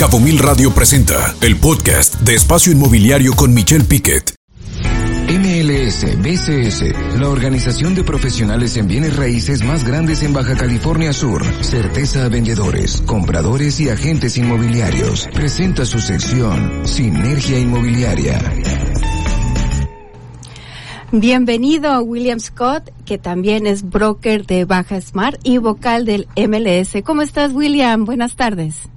Cabo Mil Radio presenta el podcast de Espacio Inmobiliario con Michelle Piquet. MLS BCS, la organización de profesionales en bienes raíces más grandes en Baja California Sur, certeza a vendedores, compradores y agentes inmobiliarios, presenta su sección Sinergia Inmobiliaria. Bienvenido William Scott, que también es broker de Baja Smart y vocal del MLS. ¿Cómo estás, William? Buenas tardes.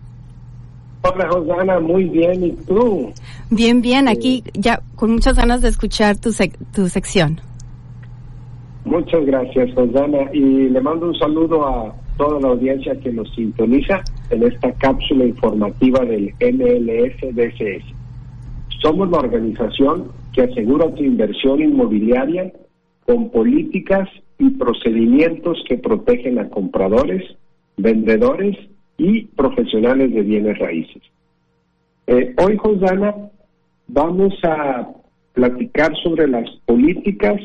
Hola, Josana, muy bien. ¿Y tú? Bien, bien. Aquí ya con muchas ganas de escuchar tu, tu sección. Muchas gracias, Josana. Y le mando un saludo a toda la audiencia que nos sintoniza en esta cápsula informativa del MLS-DCS. Somos la organización que asegura tu inversión inmobiliaria con políticas y procedimientos que protegen a compradores, vendedores y profesionales de bienes raíces. Eh, hoy, Josana, vamos a platicar sobre las políticas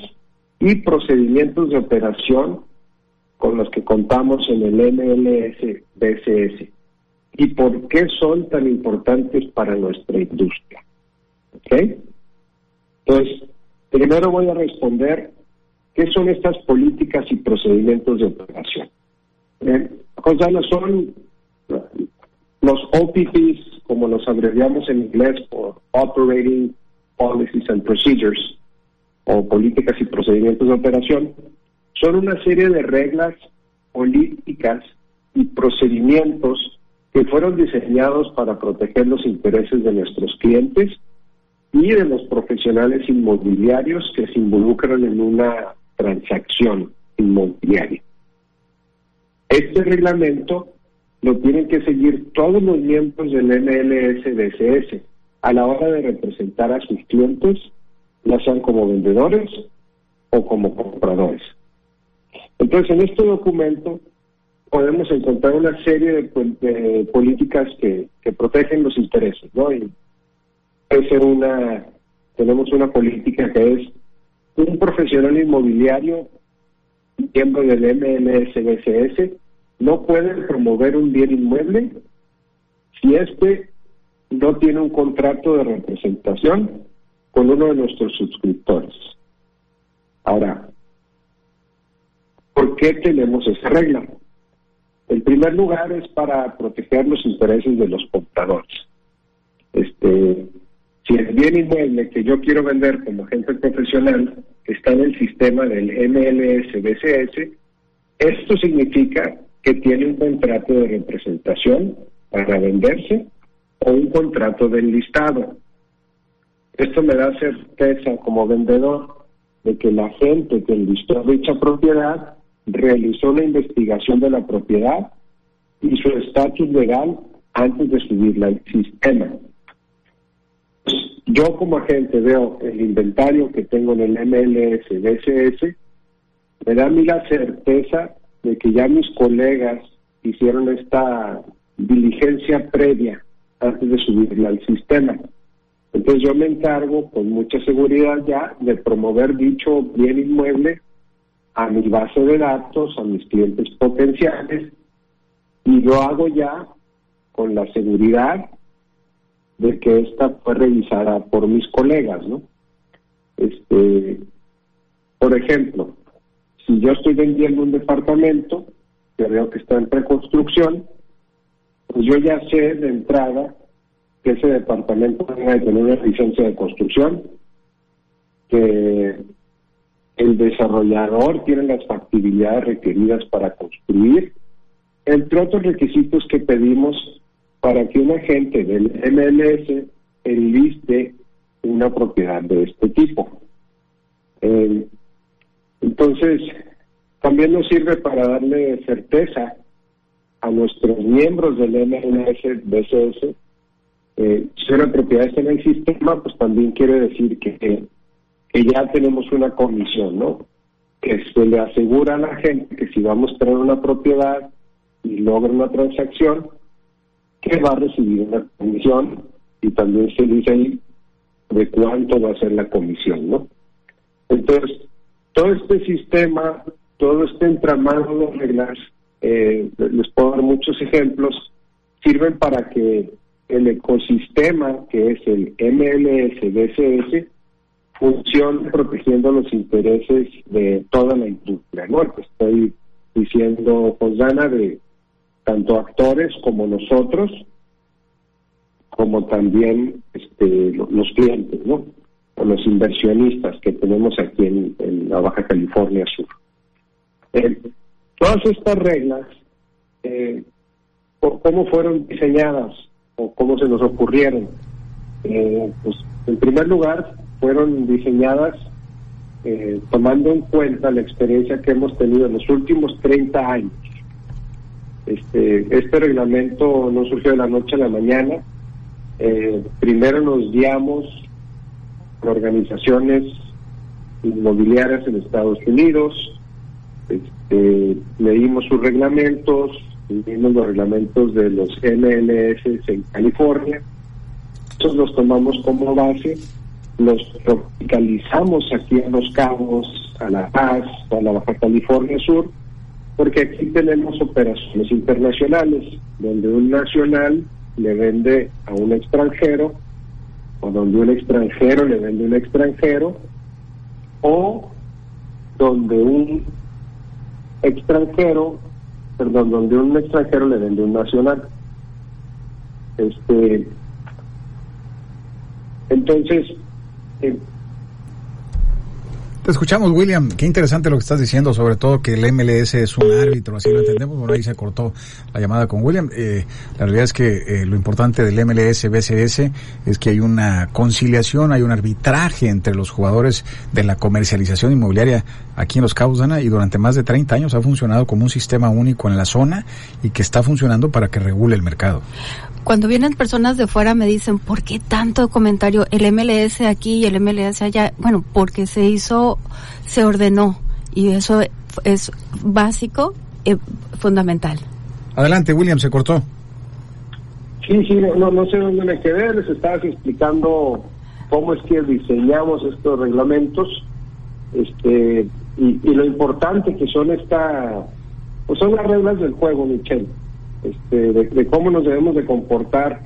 y procedimientos de operación con los que contamos en el MLS BCS y por qué son tan importantes para nuestra industria. ¿Ok? Entonces, primero voy a responder qué son estas políticas y procedimientos de operación. Eh, Josana, son los OPPs, como los abreviamos en inglés por Operating Policies and Procedures, o políticas y procedimientos de operación, son una serie de reglas políticas y procedimientos que fueron diseñados para proteger los intereses de nuestros clientes y de los profesionales inmobiliarios que se involucran en una transacción inmobiliaria. Este reglamento lo tienen que seguir todos los miembros del MLS a la hora de representar a sus clientes, ya sean como vendedores o como compradores. Entonces, en este documento podemos encontrar una serie de, políticas que, protegen los intereses, ¿no? Y ser una, tenemos una política que es un profesional inmobiliario, miembro del MLSBCS, no puede promover un bien inmueble si éste no tiene un contrato de representación con uno de nuestros suscriptores. Ahora, ¿por qué tenemos esa regla? En primer lugar es para proteger los intereses de los compradores. Este, si el bien inmueble que yo quiero vender como agente profesional está en el sistema del MLS-BCS, esto significa que tiene un contrato de representación para venderse o un contrato del listado. Esto me da certeza como vendedor de que la gente que listó dicha propiedad realizó la investigación de la propiedad y su estatus legal antes de subirla al sistema. Yo como agente veo el inventario que tengo en el MLS DSS, me da a mí la certeza de que ya mis colegas hicieron esta diligencia previa antes de subirla al sistema. Entonces yo me encargo con mucha seguridad ya de promover dicho bien inmueble a mi base de datos, a mis clientes potenciales, y lo hago ya con la seguridad de que esta fue revisada por mis colegas, ¿no? Este, por ejemplo, si yo estoy vendiendo un departamento que veo que está en reconstrucción, pues yo ya sé de entrada que ese departamento debe tener una licencia de construcción, que el desarrollador tiene las factibilidades requeridas para construir, entre otros requisitos que pedimos para que un agente del MLS enliste una propiedad de este tipo. Entonces, también nos sirve para darle certeza a nuestros miembros del MLS BCS. Eh, si una propiedad está en el sistema, pues también quiere decir que, que ya tenemos una comisión, ¿no? Que se le asegura a la gente que si vamos a tener una propiedad y logra una transacción, que va a recibir una comisión y también se dice ahí de cuánto va a ser la comisión, ¿no? Entonces, todo este sistema, todo este entramado de reglas, eh, les puedo dar muchos ejemplos, sirven para que el ecosistema que es el MLS-DSS funcione protegiendo los intereses de toda la industria. ¿no? estoy diciendo, Josana, de tanto actores como nosotros, como también este, los clientes, ¿no? O los inversionistas que tenemos aquí en, la Baja California Sur. Eh, todas estas reglas, eh, ¿cómo fueron diseñadas o cómo se nos ocurrieron? Eh, pues, en primer lugar, fueron diseñadas eh, tomando en cuenta la experiencia que hemos tenido en los últimos 30 años. Este, este reglamento no surgió de la noche a la mañana. Primero nos guiamos organizaciones inmobiliarias en Estados Unidos, este, leímos sus reglamentos, leímos los reglamentos de los MLS en California, Nosotros los tomamos como base los tropicalizamos aquí en Los Cabos, a La Paz, a la Baja California Sur, porque aquí tenemos operaciones internacionales, donde un nacional le vende a un extranjero, o donde un extranjero le vende un extranjero, o donde un extranjero, perdón, donde un extranjero le vende un nacional. Este, entonces, escuchamos, William. Qué interesante lo que estás diciendo, sobre todo que el MLS es un árbitro, así lo entendemos. Bueno, ahí se cortó la llamada con William. Eh, la realidad es que eh, lo importante del MLS, BCS, es que hay una conciliación, hay un arbitraje entre los jugadores de la comercialización inmobiliaria aquí en Los Cabos, Dana, y durante más de 30 años ha funcionado como un sistema único en la zona y que está funcionando para que regule el mercado cuando vienen personas de fuera me dicen, ¿por qué tanto comentario? El MLS aquí y el MLS allá. Bueno, porque se hizo, se ordenó y eso es básico, y eh, fundamental. Adelante, William, se cortó. Sí, sí, no, no sé dónde me quedé, les estabas explicando cómo es que diseñamos estos reglamentos este y, y lo importante que son esta, pues son las reglas del juego, Michelle este, de, cómo nos debemos de comportar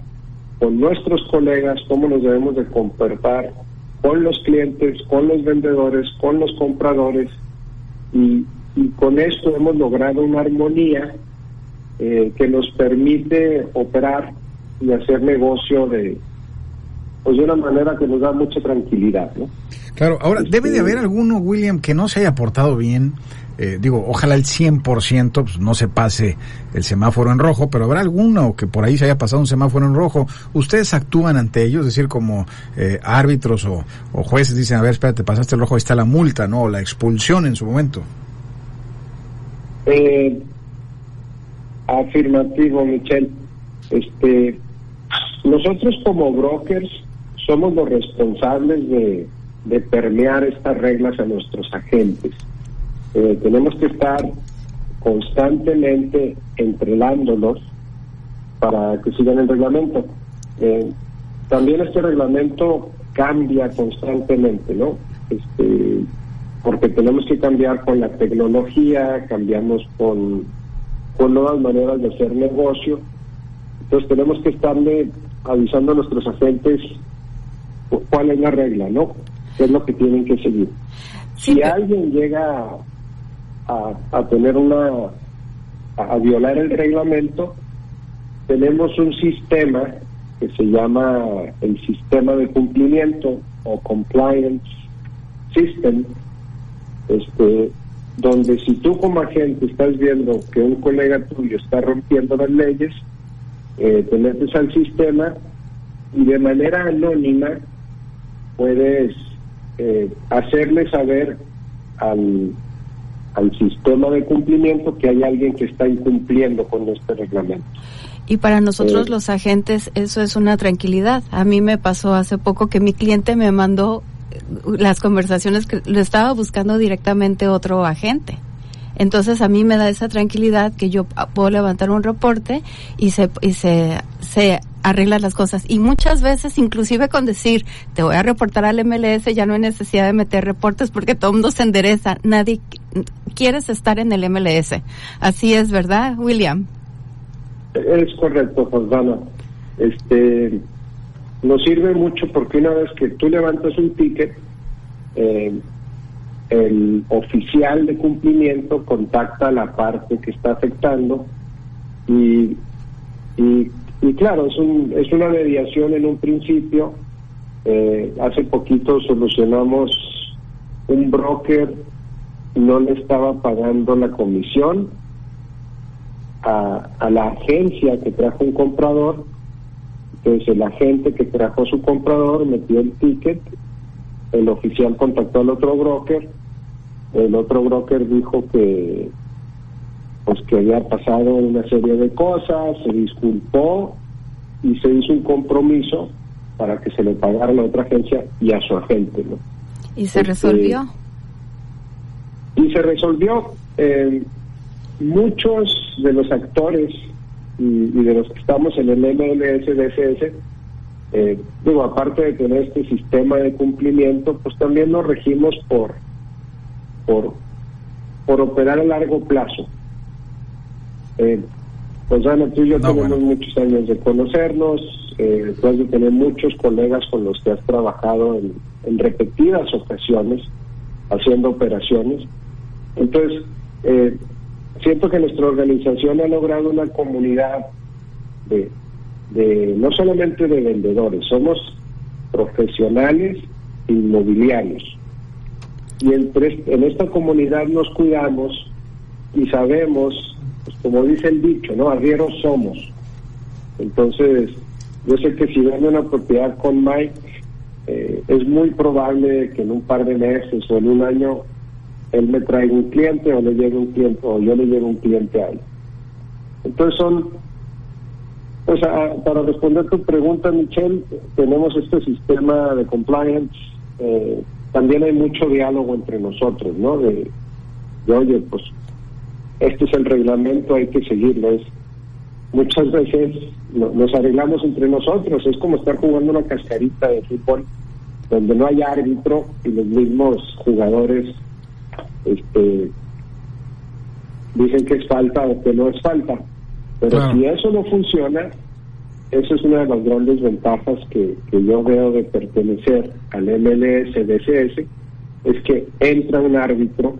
con nuestros colegas, cómo nos debemos de comportar con los clientes, con los vendedores, con los compradores. Y, con esto hemos logrado una armonía eh, que nos permite operar y hacer negocio de pues de una manera que nos da mucha tranquilidad, ¿no? Claro, ahora debe de este, haber alguno, William, que no se haya portado bien eh, digo, ojalá el 100% pues, no se pase el semáforo en rojo, pero habrá alguno que por ahí se haya pasado un semáforo en rojo. ¿Ustedes actúan ante ellos? Es decir, como eh, árbitros o, jueces dicen, a ver, espérate, pasaste el rojo, ahí está la multa, ¿no? O la expulsión en su momento. Eh, afirmativo, Michelle. Este, nosotros como brokers somos los responsables de, de permear estas reglas a nuestros agentes. Eh, tenemos que estar constantemente entrenándolos para que sigan el reglamento. Eh, también este reglamento cambia constantemente, ¿no? Este, porque tenemos que cambiar con la tecnología, cambiamos con, con nuevas maneras de hacer negocio. Entonces tenemos que estarle avisando a nuestros agentes cuál es la regla, ¿no? ¿Qué es lo que tienen que seguir? si alguien llega a, tener una, a, violar el reglamento, tenemos un sistema que se llama el sistema de cumplimiento o compliance system, este, donde si tú como agente estás viendo que un colega tuyo está rompiendo las leyes, eh, te metes al sistema y de manera anónima puedes eh, hacerle saber al, al sistema de cumplimiento que hay alguien que está incumpliendo con este reglamento. Y para nosotros eh, los agentes eso es una tranquilidad. A mí me pasó hace poco que mi cliente me mandó las conversaciones que le estaba buscando directamente otro agente. Entonces a mí me da esa tranquilidad que yo puedo levantar un reporte y se y se se arreglan las cosas. Y muchas veces, inclusive con decir, te voy a reportar al MLS, ya no hay necesidad de meter reportes porque todo el mundo se endereza. Nadie quieres estar en el MLS. Así es, ¿verdad, William? Es correcto, Josana. este nos sirve mucho porque una vez que tú levantas un ticket, eh, el oficial de cumplimiento contacta a la parte que está afectando y, y, claro, es, un, es una mediación en un principio. Eh, hace poquito solucionamos un broker no le estaba pagando la comisión a, a la agencia que trajo un comprador. Entonces el agente que trajo su comprador metió el ticket, el oficial contactó al otro broker, el otro broker dijo que pues que había pasado una serie de cosas, se disculpó y se hizo un compromiso para que se le pagara a la otra agencia y a su agente, ¿no? ¿Y se este, resolvió? Y se resolvió. Eh, muchos de los actores y, de los que estamos en el MLS DSS, eh, digo, aparte de tener este sistema de cumplimiento, pues también nos regimos por, por, por operar a largo plazo. Eh, pues Ana, tú y yo tenemos muchos años de conocernos, eh, tú has de tener muchos colegas con los que has trabajado en, en repetidas ocasiones haciendo operaciones. Entonces, eh, siento que nuestra organización ha logrado una comunidad de, de no solamente de vendedores, somos profesionales inmobiliarios. Y entre, en esta comunidad nos cuidamos y sabemos, pues como dice el dicho, ¿no? Arrieros somos. Entonces, yo sé que si vendo una propiedad con Mike, eh, es muy probable que en un par de meses o en un año él me traiga un cliente o le llegue un cliente o yo le lleve un cliente a él. Entonces son, pues para responder tu pregunta, Michelle, tenemos este sistema de compliance. Eh, también hay mucho diálogo entre nosotros, ¿no? De, oye, pues este es el reglamento, hay que seguirlo. Es, muchas veces nos arreglamos entre nosotros, es como estar jugando una cascarita de fútbol donde no hay árbitro y los mismos jugadores este dicen que es falta o que no es falta. Pero si eso no funciona, eso es una de las grandes ventajas que, que yo veo de pertenecer al MLS DCS, es que entra un árbitro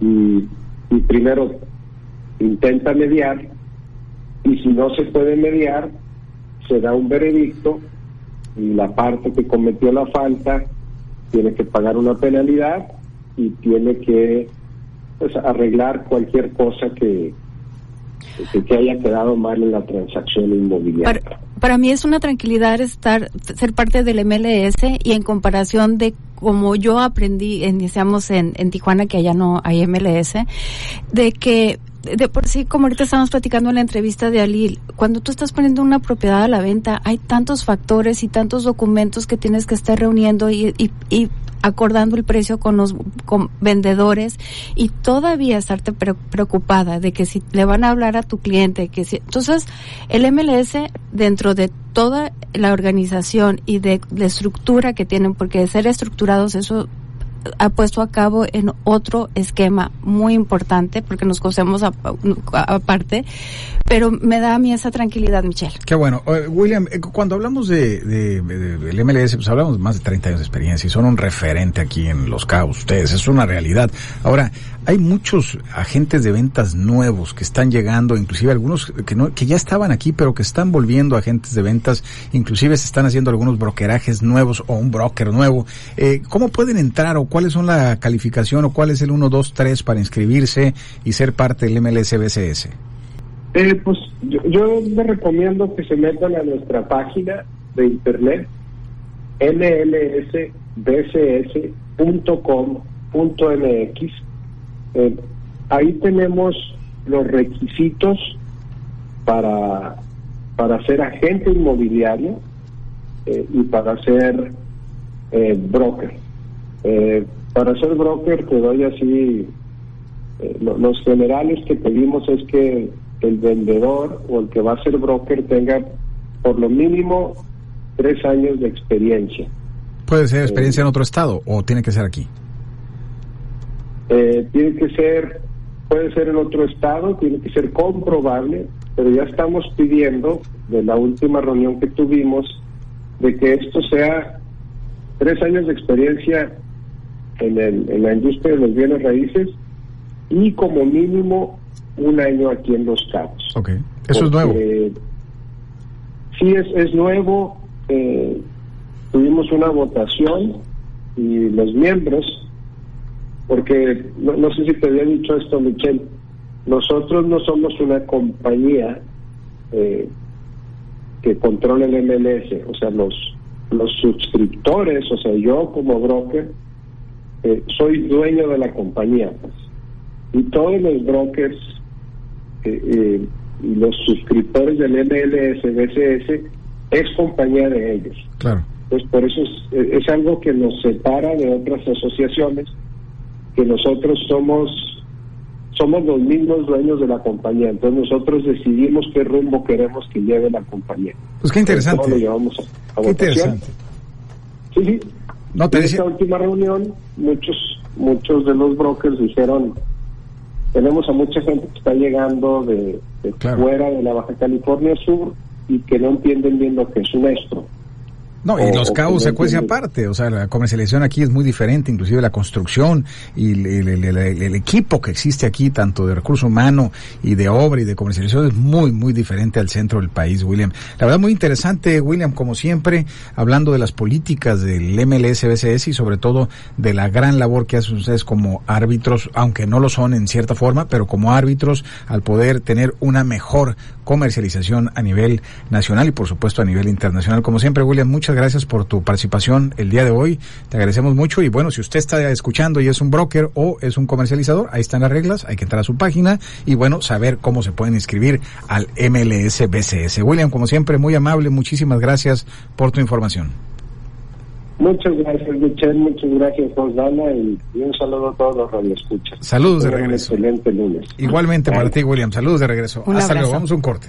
y, y primero intenta mediar y si no se puede mediar, se da un veredicto y la parte que cometió la falta tiene que pagar una penalidad y tiene que pues, arreglar cualquier cosa que, que, haya quedado mal en la transacción inmobiliaria. Para, mí es una tranquilidad estar ser parte del MLS y en comparación de como yo aprendí, iniciamos en, en Tijuana, que allá no hay MLS, de que de por sí, como ahorita estamos platicando en la entrevista de Alil, cuando tú estás poniendo una propiedad a la venta, hay tantos factores y tantos documentos que tienes que estar reuniendo y, y, y acordando el precio con los vendedores y todavía estarte preocupada de que si le van a hablar a tu cliente, que si, entonces el MLS dentro de toda la organización y de la estructura que tienen, porque de ser estructurados eso ha puesto a cabo en otro esquema muy importante porque nos conocemos aparte, pero me da a mí esa tranquilidad, Michelle. Qué bueno. William, eh, cuando hablamos de, del MLS, pues hablamos de más de 30 años de experiencia y son un referente aquí en Los Cabos, ustedes, es una realidad. Ahora, hay muchos agentes de ventas nuevos que están llegando, inclusive algunos que no, que ya estaban aquí, pero que están volviendo agentes de ventas, inclusive se están haciendo algunos brokerajes nuevos o un broker nuevo. Eh, ¿Cómo pueden entrar o cuál es la calificación o cuál es el 1, 2, 3 para inscribirse y ser parte del MLSBCS? Eh, pues yo, yo les recomiendo que se metan a nuestra página de internet mlsbcs.com.mx eh, ahí tenemos los requisitos para, para ser agente inmobiliario eh, y para ser eh, broker. para ser broker te doy así, los generales que pedimos es que el vendedor o el que va a ser broker tenga por lo mínimo tres años de experiencia. ¿Puede ser experiencia en otro estado o tiene que ser aquí? Eh, tiene que ser, puede ser en otro estado, tiene que ser comprobable pero ya estamos pidiendo de la última reunión que tuvimos de que esto sea tres años de experiencia en, el, en la industria de los bienes raíces y como mínimo un año aquí en Los Cabos. Ok, eso es nuevo. Sí, es, es nuevo. Eh, tuvimos una votación y los miembros, porque no, no sé si te había dicho esto, Michelle, nosotros no somos una compañía eh, que controle el MLS, o sea, los, los suscriptores, o sea, yo como broker, eh, soy dueño de la compañía. Pues. Y todos los brokers eh, y los suscriptores del MLS, BCS, es compañía de ellos. Claro. Pues por eso es, es algo que nos separa de otras asociaciones, que nosotros somos somos los mismos dueños de la compañía, entonces nosotros decidimos qué rumbo queremos que lleve la compañía. Pues qué interesante. Lo llevamos a, a qué interesante. Sí, sí. No te en decía... esta última reunión, muchos muchos de los brokers dijeron, tenemos a mucha gente que está llegando de, de Claro. fuera de la Baja California Sur y que no entienden bien lo que es un estro. No, y los cabos se cuece aparte, o sea, la comercialización aquí es muy diferente, inclusive la construcción y el, el- el- el- el equipo que existe aquí, tanto de recurso humano y de obra y de comercialización, es muy, muy diferente al centro del país, William. La verdad, muy interesante, William, como siempre, hablando de las políticas del MLS-BCS y sobre todo de la gran labor que hacen ustedes como árbitros, aunque no lo son en cierta forma, pero como árbitros, al poder tener una mejor comercialización a nivel nacional y por supuesto a nivel internacional. Como siempre, William, muchas gracias por tu participación el día de hoy. Te agradecemos mucho y bueno, si usted está escuchando y es un broker o es un comercializador, ahí están las reglas, hay que entrar a su página y bueno, saber cómo se pueden inscribir al MLS BCS. William, como siempre, muy amable, muchísimas gracias por tu información. Muchas gracias, Michelle, muchas gracias, Rosana, y, y un saludo a todos los radioescuchas. Saludos de un regreso. excelente lunes. Igualmente para ti, William. Saludos de regreso. Un Hasta luego. Vamos a un corte.